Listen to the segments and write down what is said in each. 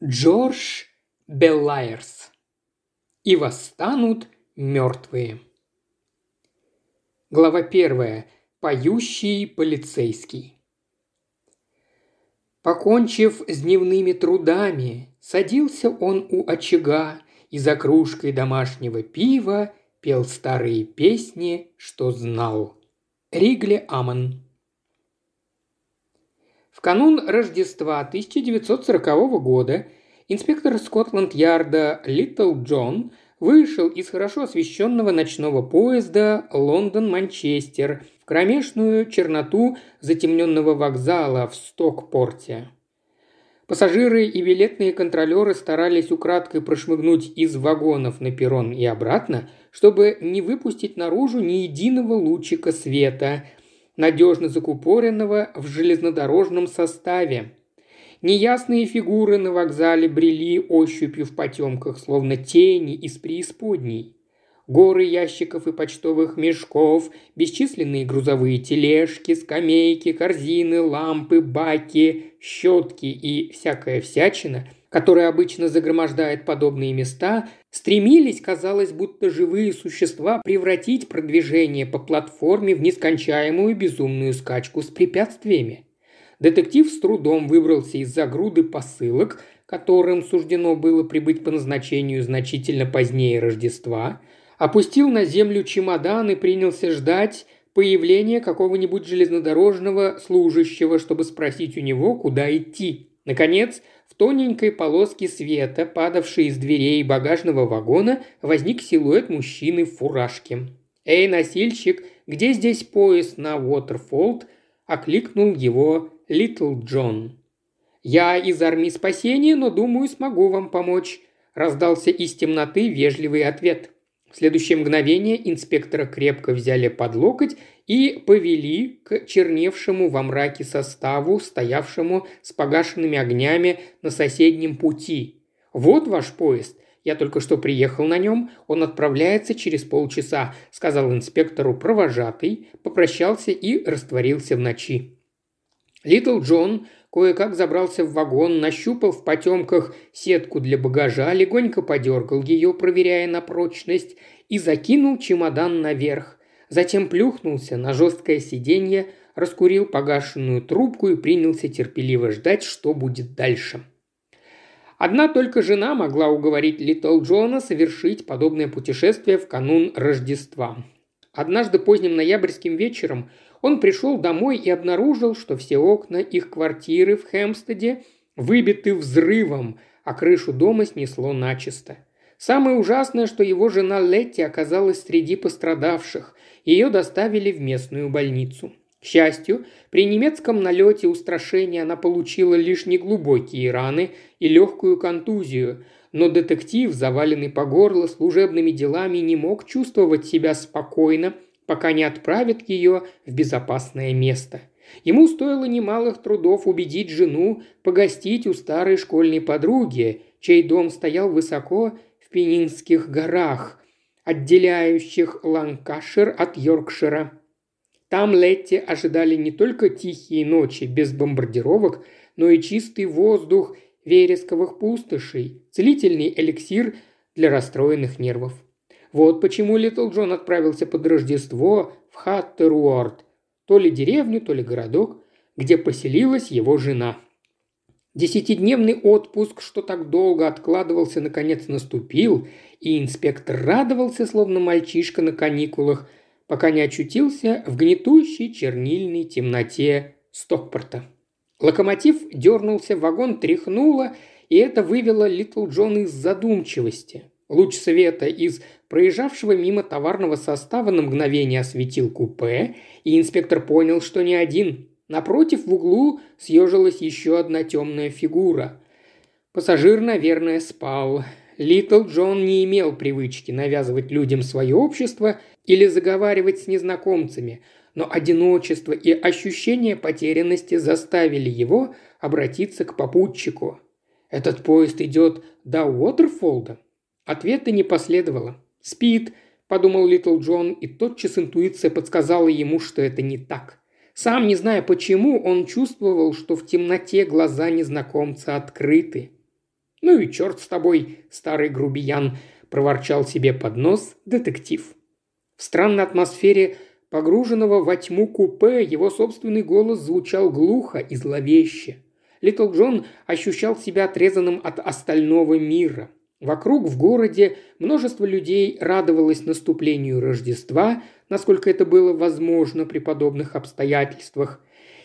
Джордж Беллайерс. И восстанут мертвые. Глава первая. Поющий полицейский. Покончив с дневными трудами, садился он у очага и за кружкой домашнего пива пел старые песни, что знал. Ригли Амон. В канун Рождества 1940 года инспектор Скотланд-Ярда Литл Джон вышел из хорошо освещенного ночного поезда Лондон-Манчестер в кромешную черноту затемненного вокзала в Стокпорте. Пассажиры и билетные контролеры старались украдкой прошмыгнуть из вагонов на перрон и обратно, чтобы не выпустить наружу ни единого лучика света – надежно закупоренного в железнодорожном составе. Неясные фигуры на вокзале брели ощупью в потемках, словно тени из преисподней. Горы ящиков и почтовых мешков, бесчисленные грузовые тележки, скамейки, корзины, лампы, баки, щетки и всякая всячина – которая обычно загромождает подобные места, стремились, казалось, будто живые существа превратить продвижение по платформе в нескончаемую безумную скачку с препятствиями. Детектив с трудом выбрался из-за груды посылок, которым суждено было прибыть по назначению значительно позднее Рождества, опустил на землю чемодан и принялся ждать появления какого-нибудь железнодорожного служащего, чтобы спросить у него, куда идти. Наконец, в тоненькой полоске света, падавшей из дверей багажного вагона, возник силуэт мужчины в фуражке. «Эй, носильщик, где здесь поезд на Уотерфолд?» – окликнул его Литл Джон. «Я из армии спасения, но думаю, смогу вам помочь», – раздался из темноты вежливый ответ – в следующее мгновение инспектора крепко взяли под локоть и повели к черневшему во мраке составу, стоявшему с погашенными огнями на соседнем пути. «Вот ваш поезд. Я только что приехал на нем. Он отправляется через полчаса», – сказал инспектору провожатый, попрощался и растворился в ночи. Литл Джон кое-как забрался в вагон, нащупал в потемках сетку для багажа, легонько подергал ее, проверяя на прочность, и закинул чемодан наверх. Затем плюхнулся на жесткое сиденье, раскурил погашенную трубку и принялся терпеливо ждать, что будет дальше. Одна только жена могла уговорить Литл Джона совершить подобное путешествие в канун Рождества. Однажды поздним ноябрьским вечером – он пришел домой и обнаружил, что все окна их квартиры в Хемстеде выбиты взрывом, а крышу дома снесло начисто. Самое ужасное, что его жена Летти оказалась среди пострадавших. Ее доставили в местную больницу. К счастью, при немецком налете устрашения она получила лишь неглубокие раны и легкую контузию, но детектив, заваленный по горло служебными делами, не мог чувствовать себя спокойно – пока не отправят ее в безопасное место. Ему стоило немалых трудов убедить жену погостить у старой школьной подруги, чей дом стоял высоко в Пенинских горах, отделяющих Ланкашир от Йоркшира. Там Летти ожидали не только тихие ночи без бомбардировок, но и чистый воздух вересковых пустошей, целительный эликсир для расстроенных нервов. Вот почему Литл Джон отправился под Рождество в Хаттеруорд, то ли деревню, то ли городок, где поселилась его жена. Десятидневный отпуск, что так долго откладывался, наконец наступил, и инспектор радовался, словно мальчишка на каникулах, пока не очутился в гнетущей чернильной темноте Стокпорта. Локомотив дернулся, вагон тряхнуло, и это вывело Литл Джон из задумчивости. Луч света из проезжавшего мимо товарного состава на мгновение осветил купе, и инспектор понял, что не один. Напротив, в углу съежилась еще одна темная фигура. Пассажир, наверное, спал. Литл Джон не имел привычки навязывать людям свое общество или заговаривать с незнакомцами, но одиночество и ощущение потерянности заставили его обратиться к попутчику. «Этот поезд идет до Уотерфолда?» Ответа не последовало. «Спит», – подумал Литл Джон, и тотчас интуиция подсказала ему, что это не так. Сам не зная почему, он чувствовал, что в темноте глаза незнакомца открыты. «Ну и черт с тобой, старый грубиян», – проворчал себе под нос детектив. В странной атмосфере погруженного во тьму купе его собственный голос звучал глухо и зловеще. Литл Джон ощущал себя отрезанным от остального мира. Вокруг в городе множество людей радовалось наступлению Рождества, насколько это было возможно при подобных обстоятельствах.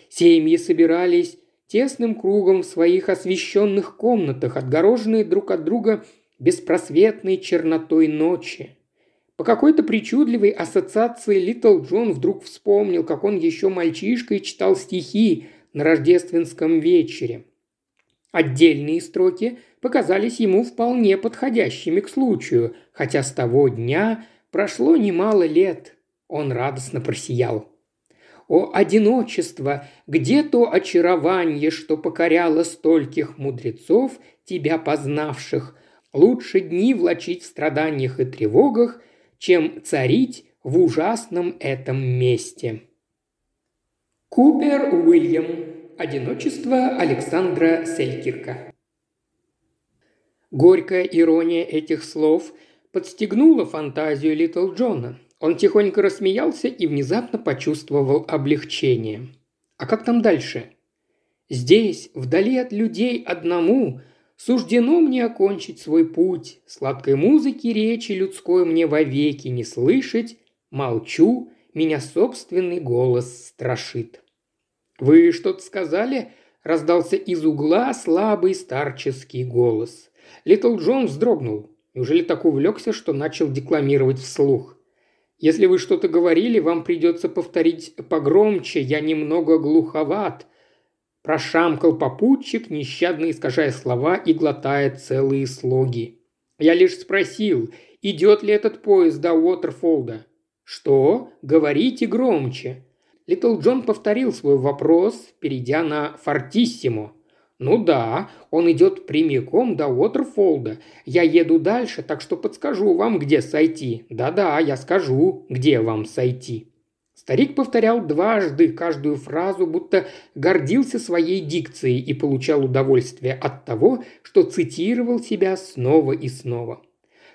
Семьи собирались тесным кругом в своих освещенных комнатах, отгороженные друг от друга беспросветной чернотой ночи. По какой-то причудливой ассоциации Литл Джон вдруг вспомнил, как он еще мальчишкой читал стихи на рождественском вечере. Отдельные строки показались ему вполне подходящими к случаю, хотя с того дня прошло немало лет. Он радостно просиял. О, одиночество! Где то очарование, что покоряло стольких мудрецов, тебя познавших? Лучше дни влачить в страданиях и тревогах, чем царить в ужасном этом месте. Купер Уильям. Одиночество Александра Селькирка. Горькая ирония этих слов подстегнула фантазию Литл Джона. Он тихонько рассмеялся и внезапно почувствовал облегчение. А как там дальше? Здесь, вдали от людей одному, суждено мне окончить свой путь. Сладкой музыки речи людской мне вовеки не слышать. Молчу, меня собственный голос страшит. «Вы что-то сказали?» – раздался из угла слабый старческий голос. Литл Джон вздрогнул. Неужели так увлекся, что начал декламировать вслух? Если вы что-то говорили, вам придется повторить погромче, я немного глуховат». Прошамкал попутчик, нещадно искажая слова и глотая целые слоги. «Я лишь спросил, идет ли этот поезд до Уотерфолда?» «Что? Говорите громче». Литл Джон повторил свой вопрос, перейдя на «фортиссимо». «Ну да, он идет прямиком до Уотерфолда. Я еду дальше, так что подскажу вам, где сойти. Да-да, я скажу, где вам сойти». Старик повторял дважды каждую фразу, будто гордился своей дикцией и получал удовольствие от того, что цитировал себя снова и снова.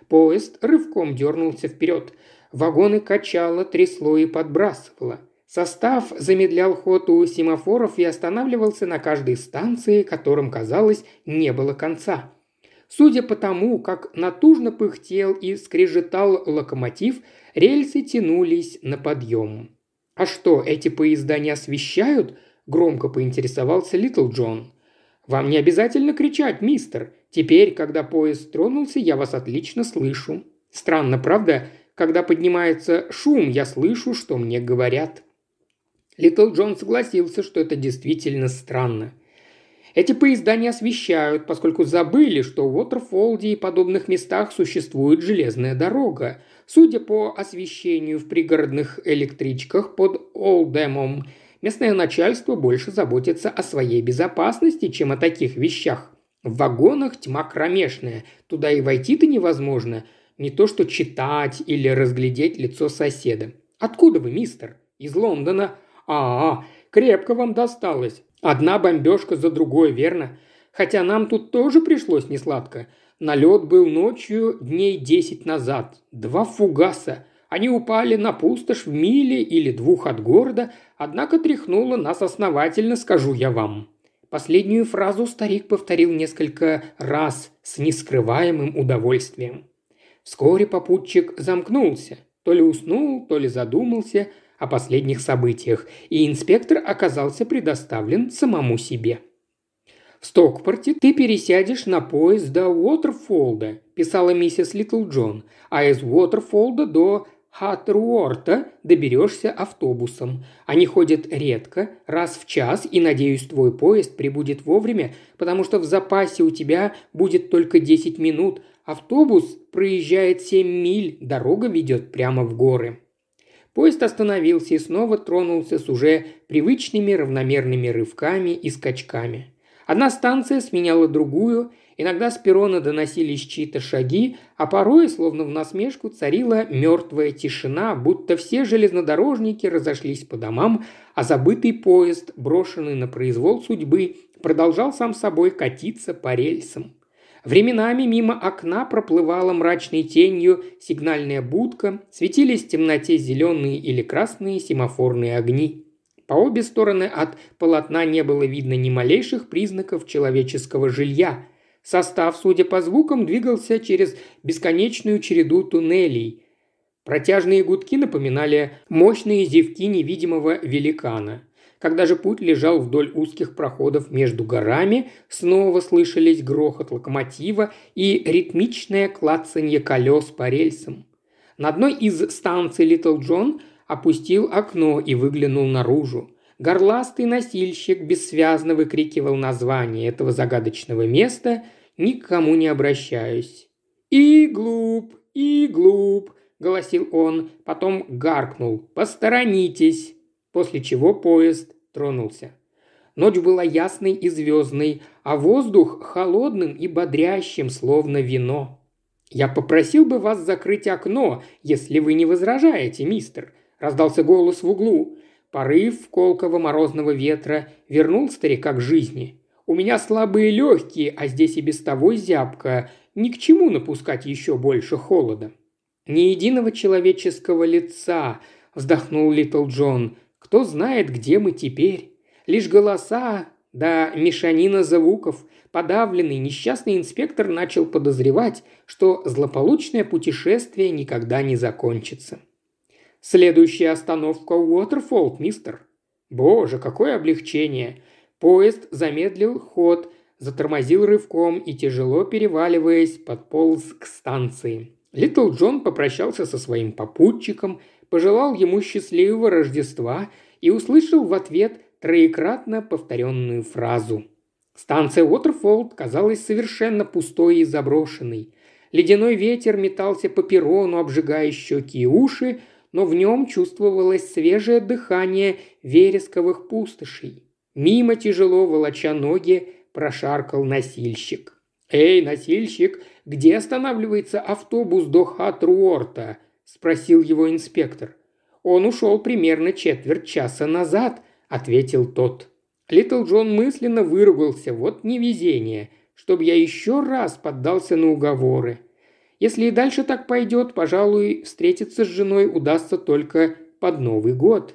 Поезд рывком дернулся вперед. Вагоны качало, трясло и подбрасывало. Состав замедлял ход у семафоров и останавливался на каждой станции, которым, казалось, не было конца. Судя по тому, как натужно пыхтел и скрежетал локомотив, рельсы тянулись на подъем. «А что, эти поезда не освещают?» – громко поинтересовался Литл Джон. «Вам не обязательно кричать, мистер. Теперь, когда поезд тронулся, я вас отлично слышу. Странно, правда? Когда поднимается шум, я слышу, что мне говорят». Литл Джон согласился, что это действительно странно. Эти поезда не освещают, поскольку забыли, что в Уотерфолде и подобных местах существует железная дорога. Судя по освещению в пригородных электричках под Олдемом, местное начальство больше заботится о своей безопасности, чем о таких вещах. В вагонах тьма кромешная, туда и войти-то невозможно, не то что читать или разглядеть лицо соседа. Откуда вы, мистер? Из Лондона. «А, крепко вам досталось. Одна бомбежка за другой, верно? Хотя нам тут тоже пришлось несладко. Налет был ночью дней десять назад. Два фугаса. Они упали на пустошь в миле или двух от города, однако тряхнуло нас основательно, скажу я вам». Последнюю фразу старик повторил несколько раз с нескрываемым удовольствием. Вскоре попутчик замкнулся. То ли уснул, то ли задумался – о последних событиях, и инспектор оказался предоставлен самому себе. «В Стокпорте ты пересядешь на поезд до Уотерфолда», – писала миссис Литл Джон, «а из Уотерфолда до Хаттеруорта доберешься автобусом. Они ходят редко, раз в час, и, надеюсь, твой поезд прибудет вовремя, потому что в запасе у тебя будет только 10 минут. Автобус проезжает 7 миль, дорога ведет прямо в горы. Поезд остановился и снова тронулся с уже привычными равномерными рывками и скачками. Одна станция сменяла другую, иногда с перрона доносились чьи-то шаги, а порой, словно в насмешку, царила мертвая тишина, будто все железнодорожники разошлись по домам, а забытый поезд, брошенный на произвол судьбы, продолжал сам собой катиться по рельсам. Временами мимо окна проплывала мрачной тенью сигнальная будка, светились в темноте зеленые или красные семафорные огни. По обе стороны от полотна не было видно ни малейших признаков человеческого жилья. Состав, судя по звукам, двигался через бесконечную череду туннелей. Протяжные гудки напоминали мощные зевки невидимого великана. Когда же путь лежал вдоль узких проходов между горами, снова слышались грохот локомотива и ритмичное клацанье колес по рельсам. На одной из станций Литл Джон опустил окно и выглянул наружу. Горластый носильщик бессвязно выкрикивал название этого загадочного места, никому не обращаясь. «И глуп, и глуп», – голосил он, потом гаркнул «Посторонитесь!» После чего поезд тронулся. Ночь была ясной и звездной, а воздух холодным и бодрящим, словно вино. «Я попросил бы вас закрыть окно, если вы не возражаете, мистер», – раздался голос в углу. Порыв колкого морозного ветра вернул старика к жизни. «У меня слабые легкие, а здесь и без того зябко. Ни к чему напускать еще больше холода». «Ни единого человеческого лица», – вздохнул Литл Джон. Кто знает, где мы теперь? Лишь голоса, да мешанина звуков. Подавленный несчастный инспектор начал подозревать, что злополучное путешествие никогда не закончится. Следующая остановка Уотерфолд, мистер. Боже, какое облегчение! Поезд замедлил ход, затормозил рывком и, тяжело переваливаясь, подполз к станции. Литл Джон попрощался со своим попутчиком – пожелал ему счастливого Рождества и услышал в ответ троекратно повторенную фразу. Станция Уотерфолд казалась совершенно пустой и заброшенной. Ледяной ветер метался по перрону, обжигая щеки и уши, но в нем чувствовалось свежее дыхание вересковых пустошей. Мимо тяжело волоча ноги прошаркал носильщик. «Эй, носильщик, где останавливается автобус до Хатруорта?» – спросил его инспектор. «Он ушел примерно четверть часа назад», – ответил тот. Литл Джон мысленно выругался. Вот невезение, чтобы я еще раз поддался на уговоры. Если и дальше так пойдет, пожалуй, встретиться с женой удастся только под Новый год.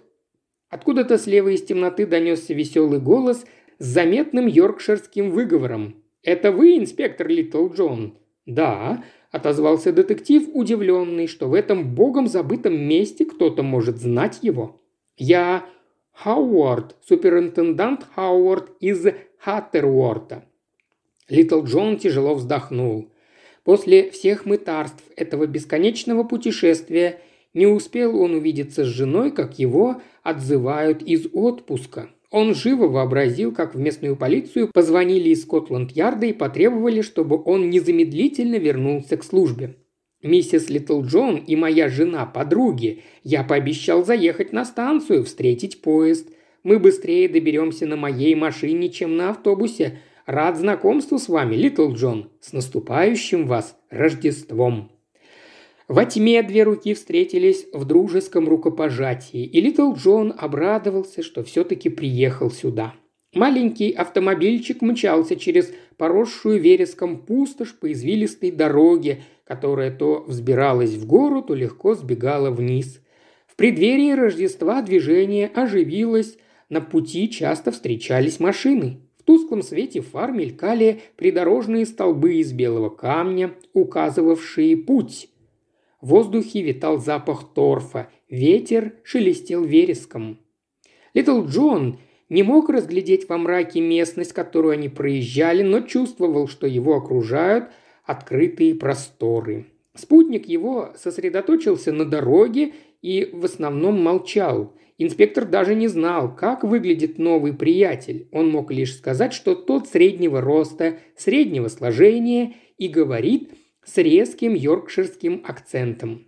Откуда-то слева из темноты донесся веселый голос с заметным йоркширским выговором. «Это вы, инспектор Литл Джон?» «Да», отозвался детектив, удивленный, что в этом богом забытом месте кто-то может знать его. «Я Хауард, суперинтендант Хауард из Хаттеруорта». Литл Джон тяжело вздохнул. После всех мытарств этого бесконечного путешествия не успел он увидеться с женой, как его отзывают из отпуска. Он живо вообразил, как в местную полицию позвонили из Скотланд-Ярда и потребовали, чтобы он незамедлительно вернулся к службе. «Миссис Литтлджон и моя жена – подруги. Я пообещал заехать на станцию, встретить поезд. Мы быстрее доберемся на моей машине, чем на автобусе. Рад знакомству с вами, Литтлджон. С наступающим вас Рождеством!» Во тьме две руки встретились в дружеском рукопожатии, и Литтлджон обрадовался, что все-таки приехал сюда. Маленький автомобильчик мчался через поросшую вереском пустошь по извилистой дороге, которая то взбиралась в гору, то легко сбегала вниз. В преддверии Рождества движение оживилось, на пути часто встречались машины. В тусклом свете фар мелькали придорожные столбы из белого камня, указывавшие путь. В воздухе витал запах торфа, ветер шелестел вереском. Литл Джон не мог разглядеть во мраке местность, которую они проезжали, но чувствовал, что его окружают открытые просторы. Спутник его сосредоточился на дороге и в основном молчал. Инспектор даже не знал, как выглядит новый приятель. Он мог лишь сказать, что тот среднего роста, среднего сложения и говорит – с резким йоркширским акцентом.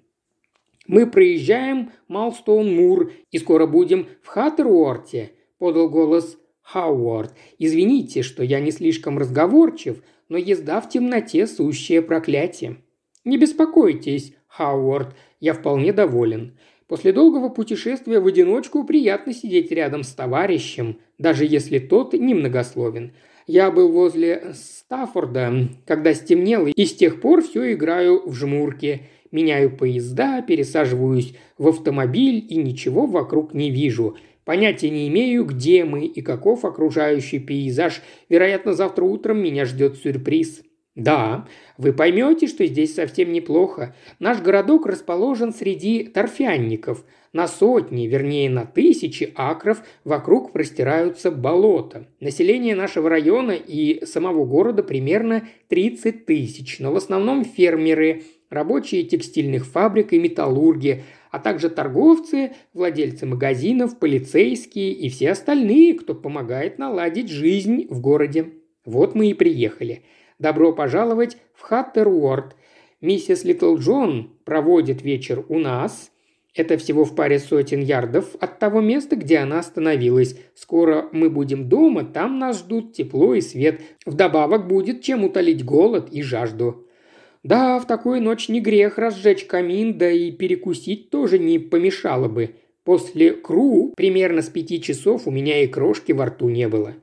«Мы проезжаем Малстоун-Мур и скоро будем в Хаттеруорте», – подал голос Хауард. «Извините, что я не слишком разговорчив, но езда в темноте – сущее проклятие». «Не беспокойтесь, Хауард, я вполне доволен. После долгого путешествия в одиночку приятно сидеть рядом с товарищем, даже если тот немногословен. Я был возле Стаффорда, когда стемнело, и с тех пор все играю в жмурки. Меняю поезда, пересаживаюсь в автомобиль и ничего вокруг не вижу. Понятия не имею, где мы и каков окружающий пейзаж. Вероятно, завтра утром меня ждет сюрприз. Да, вы поймете, что здесь совсем неплохо. Наш городок расположен среди торфянников. На сотни, вернее на тысячи акров вокруг простираются болота. Население нашего района и самого города примерно 30 тысяч, но в основном фермеры, рабочие текстильных фабрик и металлурги, а также торговцы, владельцы магазинов, полицейские и все остальные, кто помогает наладить жизнь в городе. Вот мы и приехали – Добро пожаловать в Хаттеруорд. Миссис Литл Джон проводит вечер у нас. Это всего в паре сотен ярдов от того места, где она остановилась. Скоро мы будем дома, там нас ждут тепло и свет. Вдобавок будет чем утолить голод и жажду. Да, в такую ночь не грех разжечь камин, да и перекусить тоже не помешало бы. После кру примерно с пяти часов у меня и крошки во рту не было.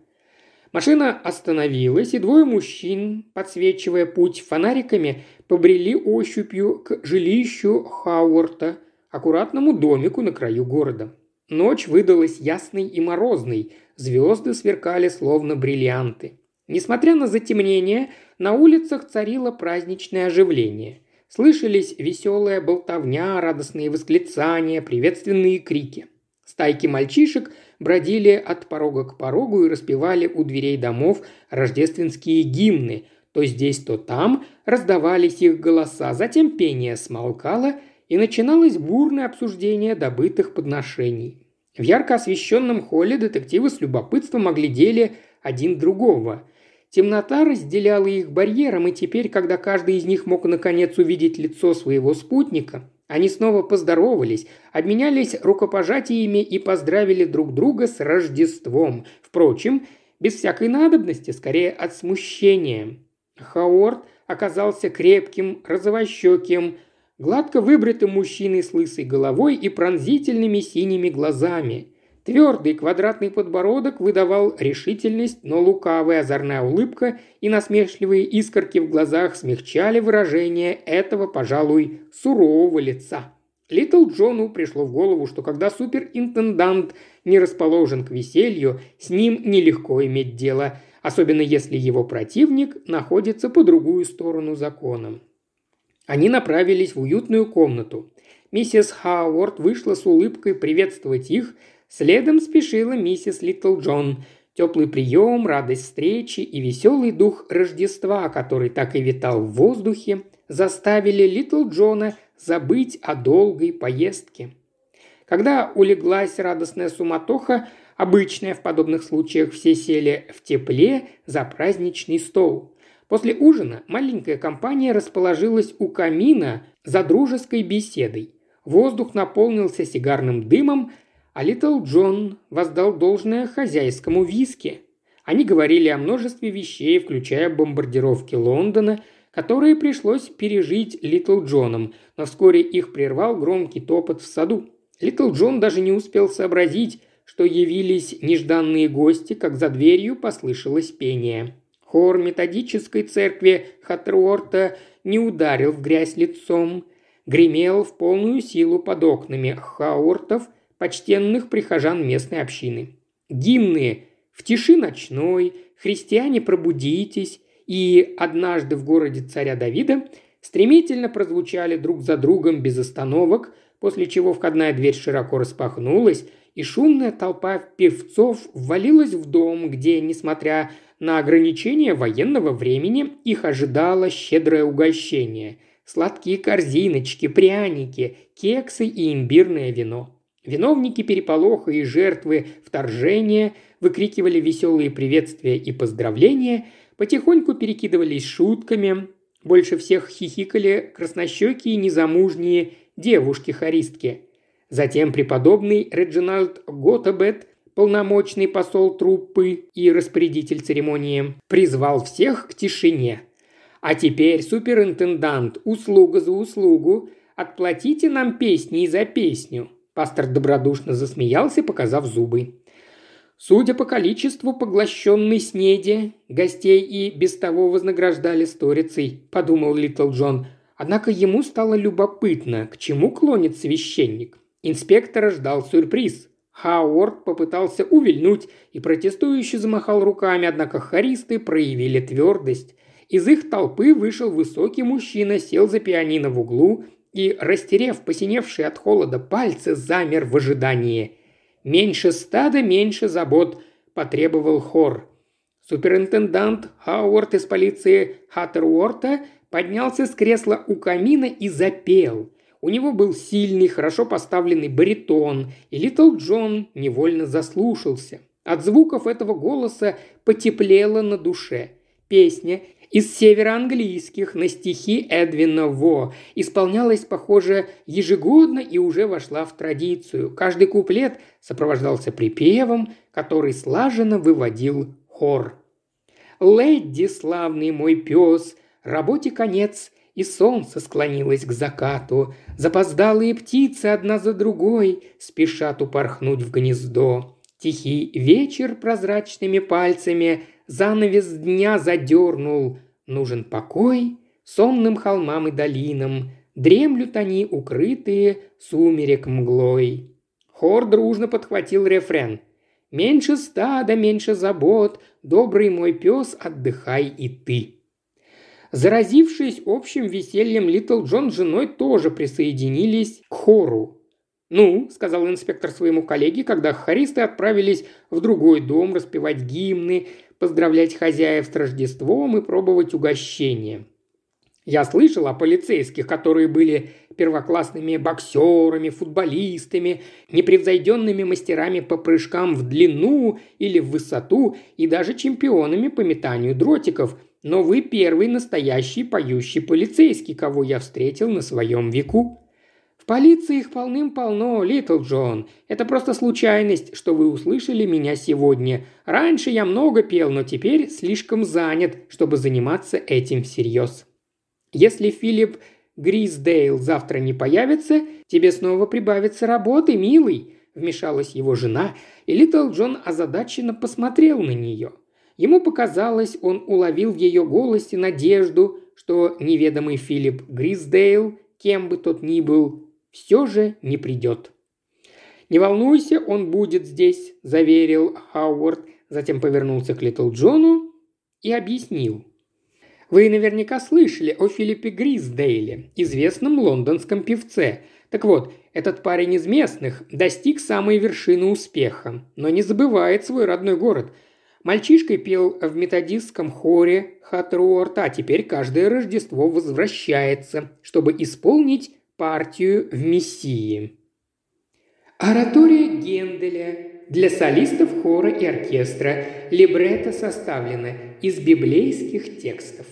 Машина остановилась, и двое мужчин, подсвечивая путь фонариками, побрели ощупью к жилищу Хауорта, аккуратному домику на краю города. Ночь выдалась ясной и морозной, звезды сверкали словно бриллианты. Несмотря на затемнение, на улицах царило праздничное оживление. Слышались веселая болтовня, радостные восклицания, приветственные крики. Стайки мальчишек бродили от порога к порогу и распевали у дверей домов рождественские гимны. То здесь, то там раздавались их голоса, затем пение смолкало, и начиналось бурное обсуждение добытых подношений. В ярко освещенном холле детективы с любопытством оглядели один другого. Темнота разделяла их барьером, и теперь, когда каждый из них мог наконец увидеть лицо своего спутника, они снова поздоровались, обменялись рукопожатиями и поздравили друг друга с Рождеством. Впрочем, без всякой надобности, скорее от смущения. Хауорд оказался крепким, розовощеким, гладко выбритым мужчиной с лысой головой и пронзительными синими глазами. Твердый квадратный подбородок выдавал решительность, но лукавая озорная улыбка и насмешливые искорки в глазах смягчали выражение этого, пожалуй, сурового лица. Литл Джону пришло в голову, что когда суперинтендант не расположен к веселью, с ним нелегко иметь дело, особенно если его противник находится по другую сторону закона. Они направились в уютную комнату. Миссис Хауорд вышла с улыбкой приветствовать их – Следом спешила миссис Литл Джон. Теплый прием, радость встречи и веселый дух Рождества, который так и витал в воздухе, заставили Литл Джона забыть о долгой поездке. Когда улеглась радостная суматоха, обычная в подобных случаях все сели в тепле за праздничный стол. После ужина маленькая компания расположилась у камина за дружеской беседой. Воздух наполнился сигарным дымом, а Литл Джон воздал должное хозяйскому виски. Они говорили о множестве вещей, включая бомбардировки Лондона, которые пришлось пережить Литл Джоном, но вскоре их прервал громкий топот в саду. Литл Джон даже не успел сообразить, что явились нежданные гости, как за дверью послышалось пение. Хор методической церкви Хатруорта не ударил в грязь лицом, гремел в полную силу под окнами Хаортов – почтенных прихожан местной общины. Гимны «В тиши ночной», «Христиане, пробудитесь» и «Однажды в городе царя Давида» стремительно прозвучали друг за другом без остановок, после чего входная дверь широко распахнулась, и шумная толпа певцов ввалилась в дом, где, несмотря на ограничения военного времени, их ожидало щедрое угощение – сладкие корзиночки, пряники, кексы и имбирное вино. Виновники переполоха и жертвы вторжения выкрикивали веселые приветствия и поздравления, потихоньку перекидывались шутками, больше всех хихикали краснощекие незамужние девушки-хористки. Затем преподобный Реджинальд Готабет, полномочный посол труппы и распорядитель церемонии, призвал всех к тишине. А теперь, суперинтендант, услуга за услугу, отплатите нам песни за песню. Пастор добродушно засмеялся, показав зубы. Судя по количеству поглощенной снеди, гостей и без того вознаграждали сторицей, подумал Литл Джон. Однако ему стало любопытно, к чему клонит священник. Инспектора ждал сюрприз. Хауард попытался увильнуть и протестующе замахал руками, однако харисты проявили твердость. Из их толпы вышел высокий мужчина, сел за пианино в углу и, растерев посиневшие от холода пальцы, замер в ожидании – «Меньше стада, меньше забот», – потребовал хор. Суперинтендант Хауард из полиции Хаттеруорта поднялся с кресла у камина и запел. У него был сильный, хорошо поставленный баритон, и Литл Джон невольно заслушался. От звуков этого голоса потеплело на душе. Песня из североанглийских на стихи Эдвина Во. Исполнялась, похоже, ежегодно и уже вошла в традицию. Каждый куплет сопровождался припевом, который слаженно выводил хор. «Лэдди, славный мой пес, работе конец, и солнце склонилось к закату. Запоздалые птицы одна за другой спешат упорхнуть в гнездо. Тихий вечер прозрачными пальцами занавес дня задернул. Нужен покой сонным холмам и долинам, дремлют они, укрытые сумерек мглой. Хор дружно подхватил рефрен. «Меньше стада, меньше забот, добрый мой пес, отдыхай и ты». Заразившись общим весельем, Литл Джон с женой тоже присоединились к хору. «Ну», – сказал инспектор своему коллеге, когда хористы отправились в другой дом распевать гимны, поздравлять хозяев с Рождеством и пробовать угощения. Я слышал о полицейских, которые были первоклассными боксерами, футболистами, непревзойденными мастерами по прыжкам в длину или в высоту и даже чемпионами по метанию дротиков. Но вы первый настоящий поющий полицейский, кого я встретил на своем веку. В полиции их полным-полно, Литл Джон. Это просто случайность, что вы услышали меня сегодня. Раньше я много пел, но теперь слишком занят, чтобы заниматься этим всерьез. Если Филипп Грисдейл завтра не появится, тебе снова прибавится работы, милый», – вмешалась его жена, и Литл Джон озадаченно посмотрел на нее. Ему показалось, он уловил в ее голосе надежду, что неведомый Филипп Грисдейл, кем бы тот ни был, все же не придет. «Не волнуйся, он будет здесь», – заверил Хауард, затем повернулся к Литл Джону и объяснил. «Вы наверняка слышали о Филиппе Грисдейле, известном лондонском певце. Так вот, этот парень из местных достиг самой вершины успеха, но не забывает свой родной город. Мальчишкой пел в методистском хоре Хатруорт, а теперь каждое Рождество возвращается, чтобы исполнить партию в «Мессии». Оратория Генделя для солистов хора и оркестра. Либретто составлено из библейских текстов.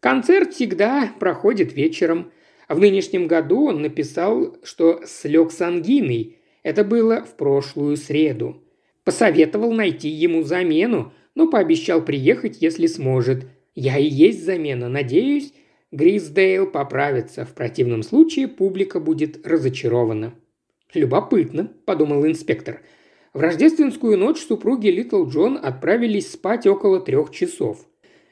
Концерт всегда проходит вечером. В нынешнем году он написал, что слег с ангиной. Это было в прошлую среду. Посоветовал найти ему замену, но пообещал приехать, если сможет. Я и есть замена. Надеюсь, Грисдейл поправится, в противном случае публика будет разочарована. «Любопытно», – подумал инспектор. В рождественскую ночь супруги Литл Джон отправились спать около трех часов.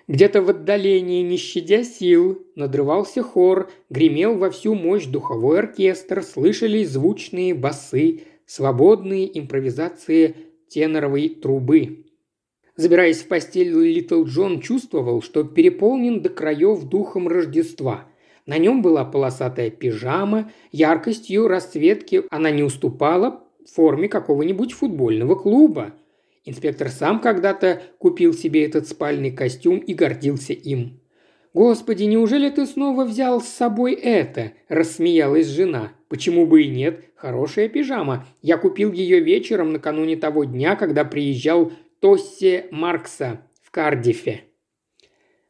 Где-то в отдалении, не щадя сил, надрывался хор, гремел во всю мощь духовой оркестр, слышались звучные басы, свободные импровизации теноровой трубы. Забираясь в постель, Литл Джон чувствовал, что переполнен до краев духом Рождества. На нем была полосатая пижама, яркостью расцветки она не уступала форме какого-нибудь футбольного клуба. Инспектор сам когда-то купил себе этот спальный костюм и гордился им. «Господи, неужели ты снова взял с собой это?» – рассмеялась жена. «Почему бы и нет? Хорошая пижама. Я купил ее вечером накануне того дня, когда приезжал Тоссе Маркса в Кардифе.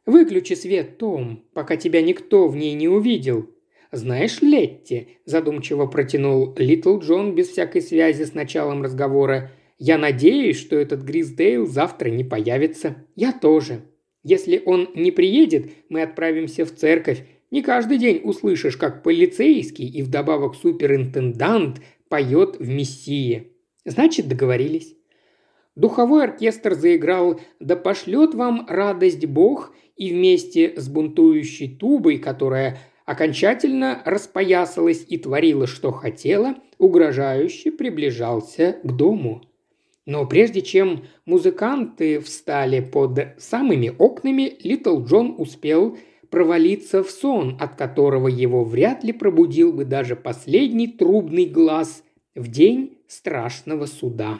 «Выключи свет, Том, пока тебя никто в ней не увидел», «Знаешь, Летти», – задумчиво протянул Литл Джон без всякой связи с началом разговора, «я надеюсь, что этот Грисдейл завтра не появится. Я тоже. Если он не приедет, мы отправимся в церковь. Не каждый день услышишь, как полицейский и вдобавок суперинтендант поет в Мессии. Значит, договорились». Духовой оркестр заиграл «Да пошлет вам радость Бог» и вместе с бунтующей тубой, которая окончательно распоясалась и творила, что хотела, угрожающе приближался к дому. Но прежде чем музыканты встали под самыми окнами, Литл Джон успел провалиться в сон, от которого его вряд ли пробудил бы даже последний трубный глаз в день страшного суда.